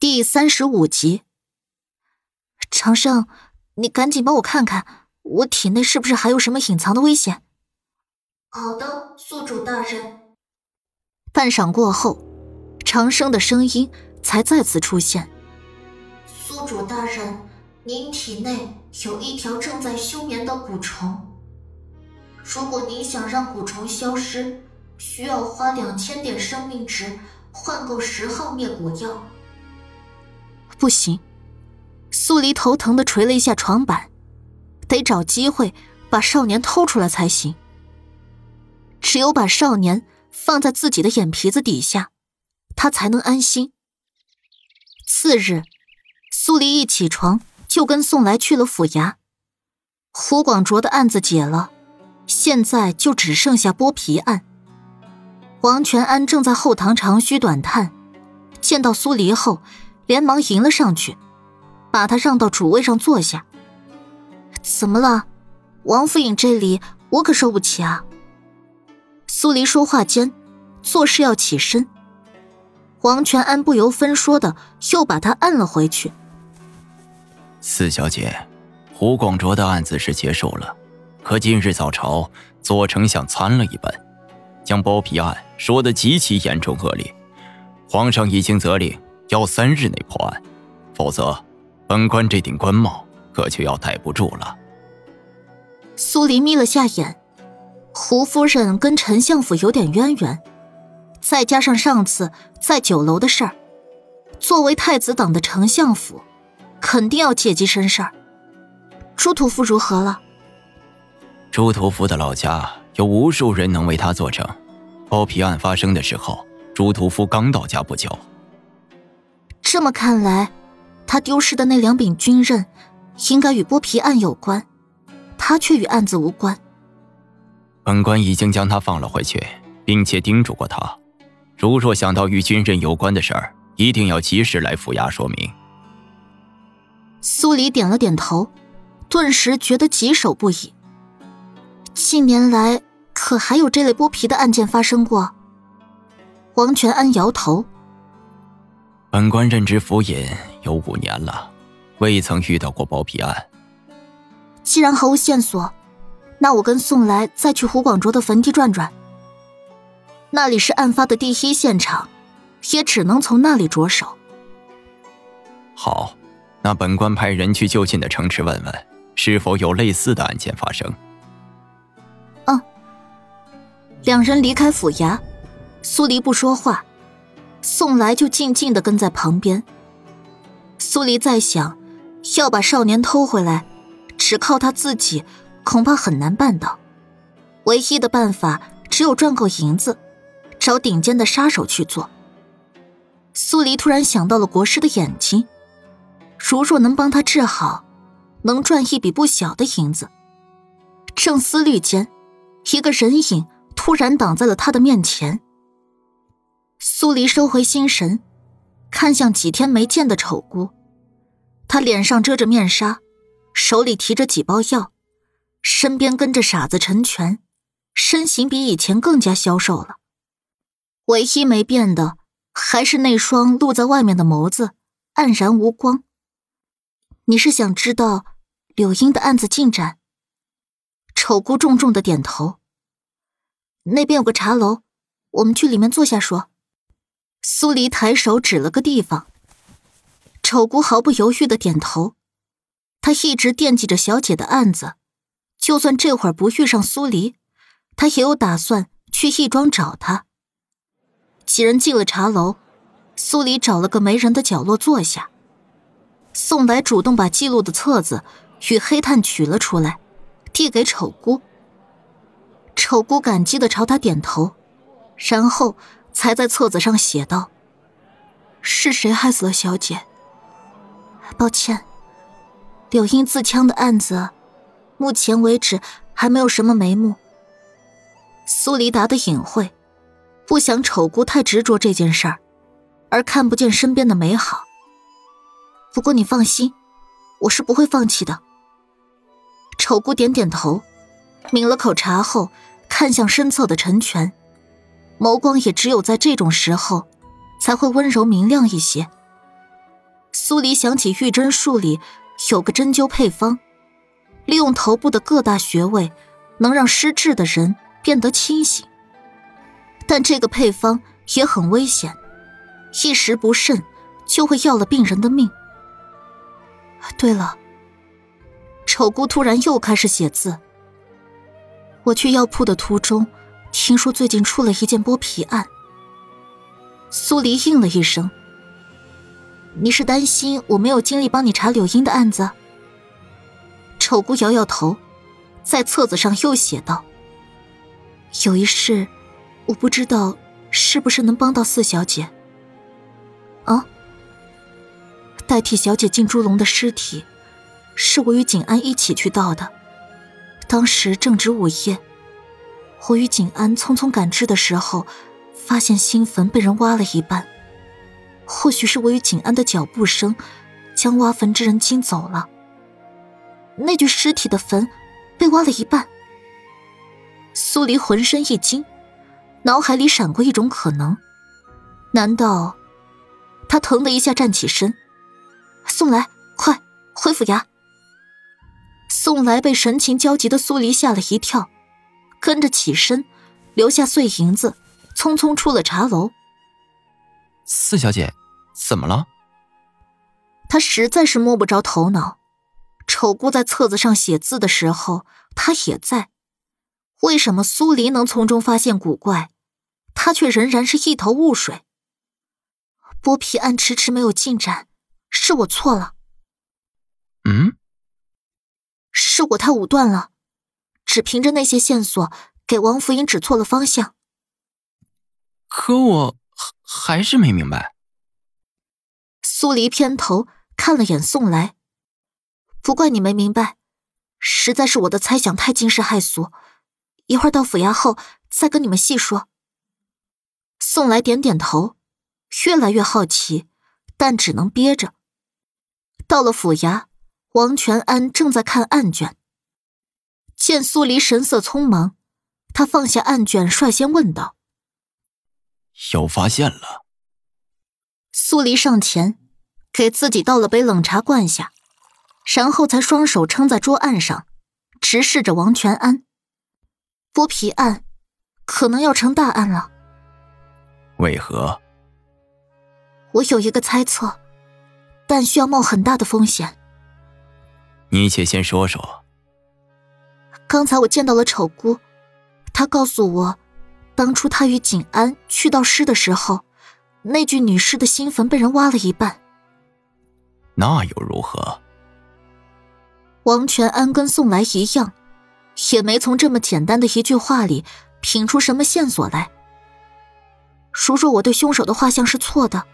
第三十五集，长生，你赶紧帮我看看，我体内是不是还有什么隐藏的危险？好的，宿主大人。半晌过后，长生的声音才再次出现。宿主大人，您体内有一条正在休眠的蛊虫，如果您想让蛊虫消失，需要花两千点生命值换购十号灭蛊药。不行，苏黎头疼的捶了一下床板，得找机会把少年偷出来才行。只有把少年放在自己的眼皮子底下，他才能安心。次日，苏黎一起床就跟宋来去了府衙。胡广卓的案子解了，现在就只剩下剥皮案。王全安正在后堂长吁短叹，见到苏黎后。连忙迎了上去，把他让到主位上坐下。怎么了，王府尹这里我可受不起啊！苏黎说话间，做事要起身，王全安不由分说的又把他按了回去。四小姐，胡广卓的案子是结束了，可今日早朝，左丞相参了一本，将包皮案说的极其严重恶劣，皇上已经责令。要三日内破案，否则，本官这顶官帽可就要戴不住了。苏黎眯了下眼，胡夫人跟丞相府有点渊源，再加上上次在酒楼的事儿，作为太子党的丞相府，肯定要借机生事儿。朱屠夫如何了？朱屠夫的老家有无数人能为他作证。包皮案发生的时候，朱屠夫刚到家不久。这么看来，他丢失的那两柄军刃，应该与剥皮案有关，他却与案子无关。本官已经将他放了回去，并且叮嘱过他，如若想到与军刃有关的事儿，一定要及时来府衙说明。苏黎点了点头，顿时觉得棘手不已。近年来，可还有这类剥皮的案件发生过？王全安摇头。本官任职府尹有五年了，未曾遇到过包庇案。既然毫无线索，那我跟宋来再去胡广卓的坟地转转。那里是案发的第一现场，也只能从那里着手。好，那本官派人去就近的城池问问，是否有类似的案件发生。嗯。两人离开府衙，苏黎不说话。宋来就静静的跟在旁边。苏黎在想，要把少年偷回来，只靠他自己恐怕很难办到。唯一的办法只有赚够银子，找顶尖的杀手去做。苏黎突然想到了国师的眼睛，如若能帮他治好，能赚一笔不小的银子。正思虑间，一个人影突然挡在了他的面前。苏黎收回心神，看向几天没见的丑姑，她脸上遮着面纱，手里提着几包药，身边跟着傻子陈全，身形比以前更加消瘦了。唯一没变的，还是那双露在外面的眸子，黯然无光。你是想知道柳英的案子进展？丑姑重重的点头。那边有个茶楼，我们去里面坐下说。苏黎抬手指了个地方，丑姑毫不犹豫的点头。他一直惦记着小姐的案子，就算这会儿不遇上苏黎，他也有打算去义庄找他。几人进了茶楼，苏黎找了个没人的角落坐下。宋来主动把记录的册子与黑炭取了出来，递给丑姑。丑姑感激的朝他点头，然后。才在册子上写道：“是谁害死了小姐？抱歉，柳英自枪的案子，目前为止还没有什么眉目。”苏黎答的隐晦，不想丑姑太执着这件事儿，而看不见身边的美好。不过你放心，我是不会放弃的。丑姑点点头，抿了口茶后，看向身侧的陈全。眸光也只有在这种时候，才会温柔明亮一些。苏黎想起玉针术里有个针灸配方，利用头部的各大穴位，能让失智的人变得清醒。但这个配方也很危险，一时不慎就会要了病人的命。对了，丑姑突然又开始写字。我去药铺的途中，听说最近出了一件剥皮案。苏黎应了一声。你是担心我没有精力帮你查柳英的案子？丑姑摇摇头，在册子上又写道：“有一事，我不知道是不是能帮到四小姐。”啊？代替小姐进猪笼的尸体，是我与景安一起去盗的。当时正值午夜，我与景安匆匆赶至的时候，发现新坟被人挖了一半。或许是我与景安的脚步声，将挖坟之人惊走了。那具尸体的坟被挖了一半。苏黎浑身一惊，脑海里闪过一种可能：难道……他腾的一下站起身，宋来，快回府衙！宋来被神情焦急的苏黎吓了一跳，跟着起身，留下碎银子，匆匆出了茶楼。四小姐。怎么了？他实在是摸不着头脑。丑姑在册子上写字的时候，他也在。为什么苏黎能从中发现古怪，他却仍然是一头雾水？剥皮案迟迟没有进展，是我错了。嗯，是我太武断了，只凭着那些线索给王福英指错了方向。可我还还是没明白。苏黎偏头看了眼宋来，不怪你没明白，实在是我的猜想太惊世骇俗。一会儿到府衙后再跟你们细说。宋来点点头，越来越好奇，但只能憋着。到了府衙，王全安正在看案卷，见苏黎神色匆忙，他放下案卷，率先问道：“有发现了？”苏黎上前，给自己倒了杯冷茶灌下，然后才双手撑在桌案上，直视着王全安。剥皮案，可能要成大案了。为何？我有一个猜测，但需要冒很大的风险。你且先说说。刚才我见到了丑姑，她告诉我，当初她与景安去盗尸的时候。那具女尸的新坟被人挖了一半，那又如何？王全安跟宋来一样，也没从这么简单的一句话里品出什么线索来。如若我对凶手的画像是错的，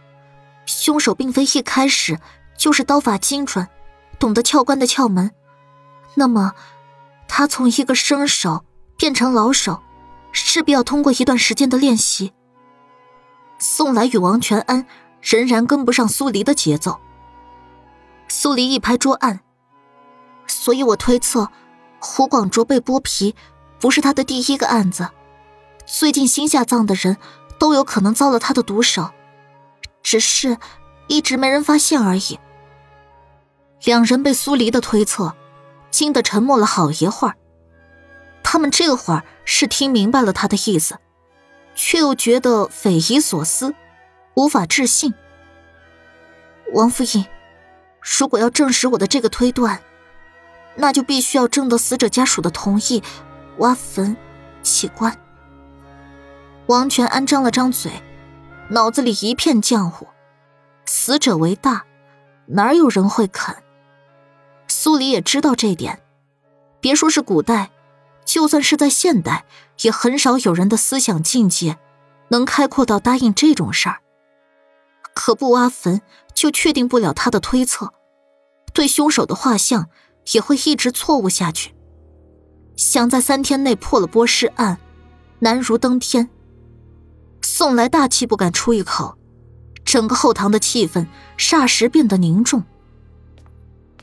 凶手并非一开始就是刀法精准、懂得撬关的窍门，那么他从一个生手变成老手，势必要通过一段时间的练习。宋来与王全安仍然跟不上苏黎的节奏。苏黎一拍桌案，所以我推测，胡广卓被剥皮不是他的第一个案子。最近新下葬的人都有可能遭了他的毒手，只是一直没人发现而已。两人被苏黎的推测惊得沉默了好一会儿。他们这会儿是听明白了他的意思。却又觉得匪夷所思，无法置信。王夫人，如果要证实我的这个推断，那就必须要征得死者家属的同意，挖坟起棺。王全安张了张嘴，脑子里一片浆糊。死者为大，哪有人会肯？苏黎也知道这点，别说是古代。就算是在现代，也很少有人的思想境界能开阔到答应这种事儿。可不挖坟，就确定不了他的推测，对凶手的画像也会一直错误下去。想在三天内破了波尸案，难如登天。宋来大气不敢出一口，整个后堂的气氛霎时变得凝重。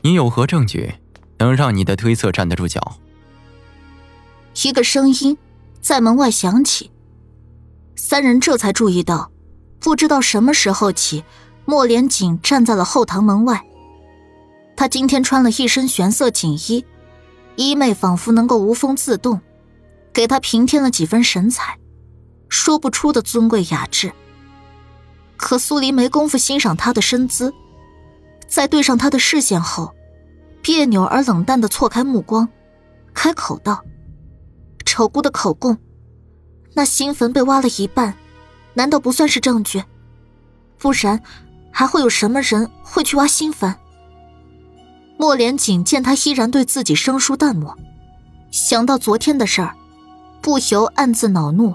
你有何证据，能让你的推测站得住脚？一个声音在门外响起，三人这才注意到，不知道什么时候起，莫连锦站在了后堂门外。他今天穿了一身玄色锦衣，衣袂仿佛能够无风自动，给他平添了几分神采，说不出的尊贵雅致。可苏黎没工夫欣赏他的身姿，在对上他的视线后，别扭而冷淡的错开目光，开口道：“丑姑的口供，那新坟被挖了一半，难道不算是证据？不然，还会有什么人会去挖新坟？”莫连锦见他依然对自己生疏淡漠，想到昨天的事儿，不由暗自恼怒，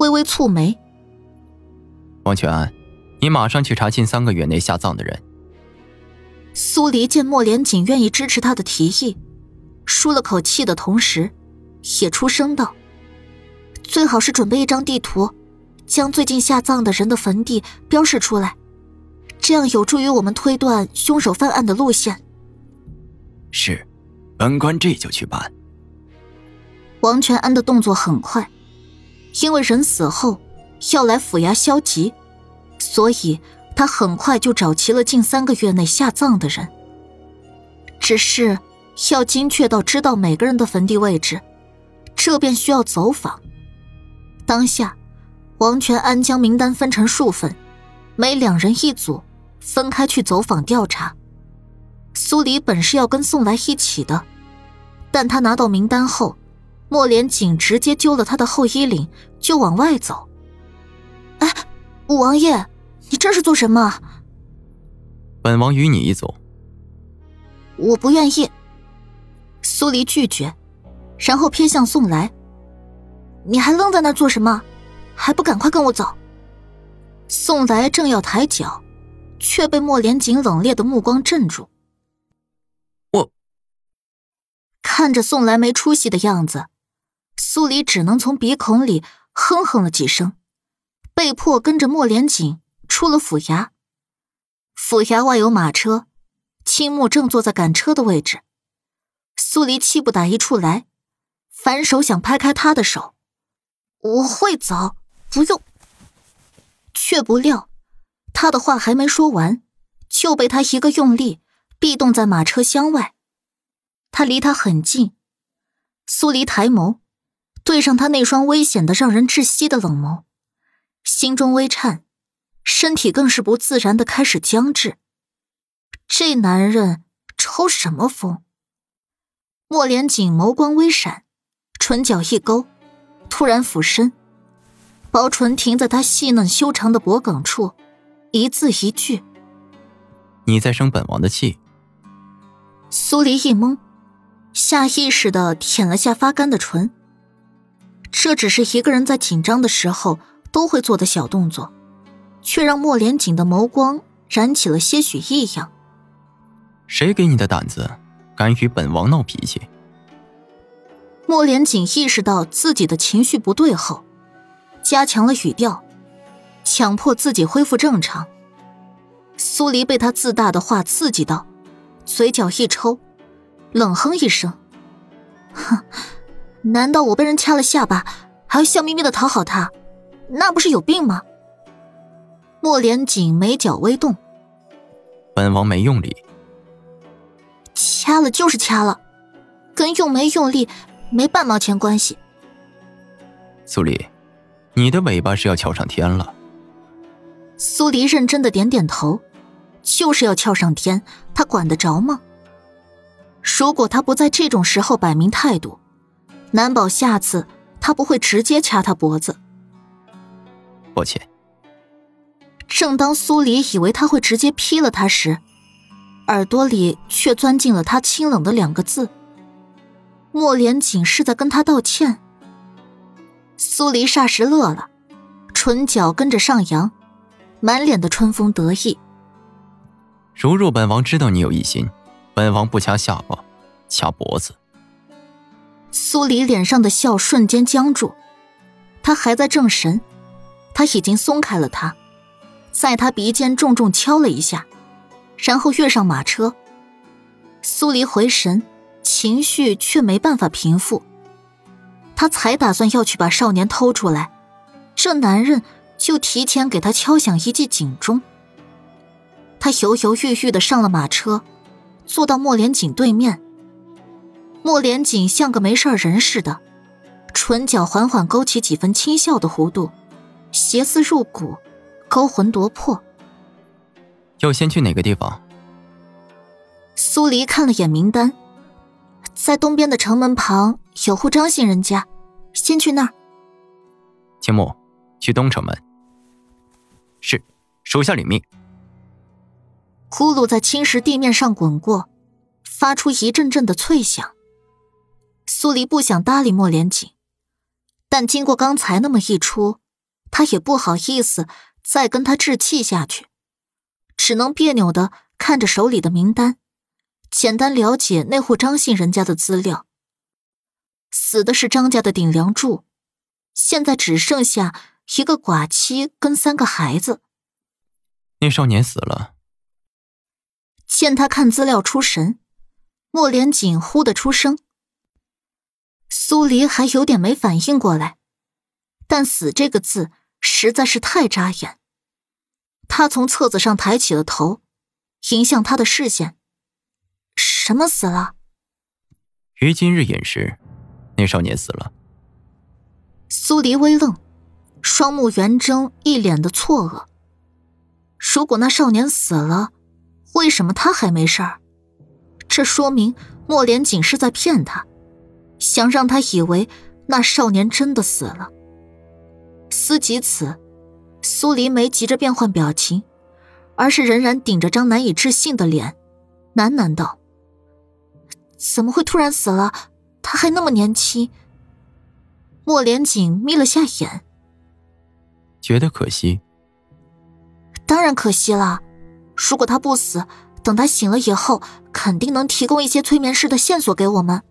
微微蹙眉。王全安。你马上去查近三个月内下葬的人。苏黎见莫连锦愿意支持他的提议，舒了口气的同时，也出声道：“最好是准备一张地图，将最近下葬的人的坟地标示出来，这样有助于我们推断凶手犯案的路线。”是，本官这就去办。王全安的动作很快，因为人死后要来府衙消极。所以，他很快就找齐了近三个月内下葬的人。只是要精确到知道每个人的坟地位置，这便需要走访。当下，王全安将名单分成数份，每两人一组，分开去走访调查。苏黎本是要跟宋来一起的，但他拿到名单后，莫连锦直接揪了他的后衣领，就往外走。哎，五王爷。你这是做什么？本王与你一组。我不愿意。苏黎拒绝，然后偏向宋来。你还愣在那做什么？还不赶快跟我走！宋来正要抬脚，却被莫连锦冷冽的目光镇住。我看着宋来没出息的样子，苏黎只能从鼻孔里哼哼了几声，被迫跟着莫连锦。出了府衙，府衙外有马车，青木正坐在赶车的位置。苏黎气不打一处来，反手想拍开他的手，我会走，不用。却不料，他的话还没说完，就被他一个用力，壁冻在马车厢外。他离他很近，苏黎抬眸，对上他那双危险的、让人窒息的冷眸，心中微颤。身体更是不自然的开始僵滞。这男人抽什么风？莫连锦眸光微闪，唇角一勾，突然俯身，薄唇停在他细嫩修长的脖颈处，一字一句：“你在生本王的气。”苏黎一懵，下意识的舔了下发干的唇。这只是一个人在紧张的时候都会做的小动作。却让莫连锦的眸光燃起了些许异样。谁给你的胆子，敢与本王闹脾气？莫连锦意识到自己的情绪不对后，加强了语调，强迫自己恢复正常。苏黎被他自大的话刺激到，嘴角一抽，冷哼一声：“哼，难道我被人掐了下巴，还要笑眯眯的讨好他？那不是有病吗？”莫连锦眉角微动，本王没用力，掐了就是掐了，跟用没用力没半毛钱关系。苏黎，你的尾巴是要翘上天了。苏黎认真的点点头，就是要翘上天，他管得着吗？如果他不在这种时候摆明态度，难保下次他不会直接掐他脖子。抱歉。正当苏黎以为他会直接劈了他时，耳朵里却钻进了他清冷的两个字：“莫连锦是在跟他道歉。”苏黎霎时乐了，唇角跟着上扬，满脸的春风得意。如若本王知道你有异心，本王不掐下巴，掐脖子。苏黎脸上的笑瞬间僵住，他还在正神，他已经松开了他。在他鼻尖重重敲了一下，然后跃上马车。苏黎回神，情绪却没办法平复。他才打算要去把少年偷出来，这男人就提前给他敲响一记警钟。他犹犹豫豫的上了马车，坐到莫连锦对面。莫连锦像个没事人似的，唇角缓缓勾起几分轻笑的弧度，邪思入骨，勾魂夺魄。要先去哪个地方？苏黎看了眼名单，在东边的城门旁有户张姓人家，先去那儿。青木，去东城门。是，属下领命。呼噜在青石地面上滚过，发出一阵阵的脆响。苏黎不想搭理莫连锦，但经过刚才那么一出，他也不好意思再跟他置气下去，只能别扭的看着手里的名单。简单了解那户张姓人家的资料。死的是张家的顶梁柱，现在只剩下一个寡妻跟三个孩子。那少年死了。见他看资料出神，莫连锦呼的出声。苏黎还有点没反应过来，但“死”这个字实在是太扎眼。他从册子上抬起了头，迎向他的视线。什么死了？于今日饮食，那少年死了。苏黎微愣，双目圆睁，一脸的错愕。如果那少年死了，为什么他还没事儿？这说明莫连锦是在骗他，想让他以为那少年真的死了。思及此，苏黎没急着变换表情，而是仍然顶着张难以置信的脸，喃喃道。怎么会突然死了？他还那么年轻。莫连锦眯了下眼，觉得可惜。当然可惜了。如果他不死，等他醒了以后，肯定能提供一些催眠师的线索给我们。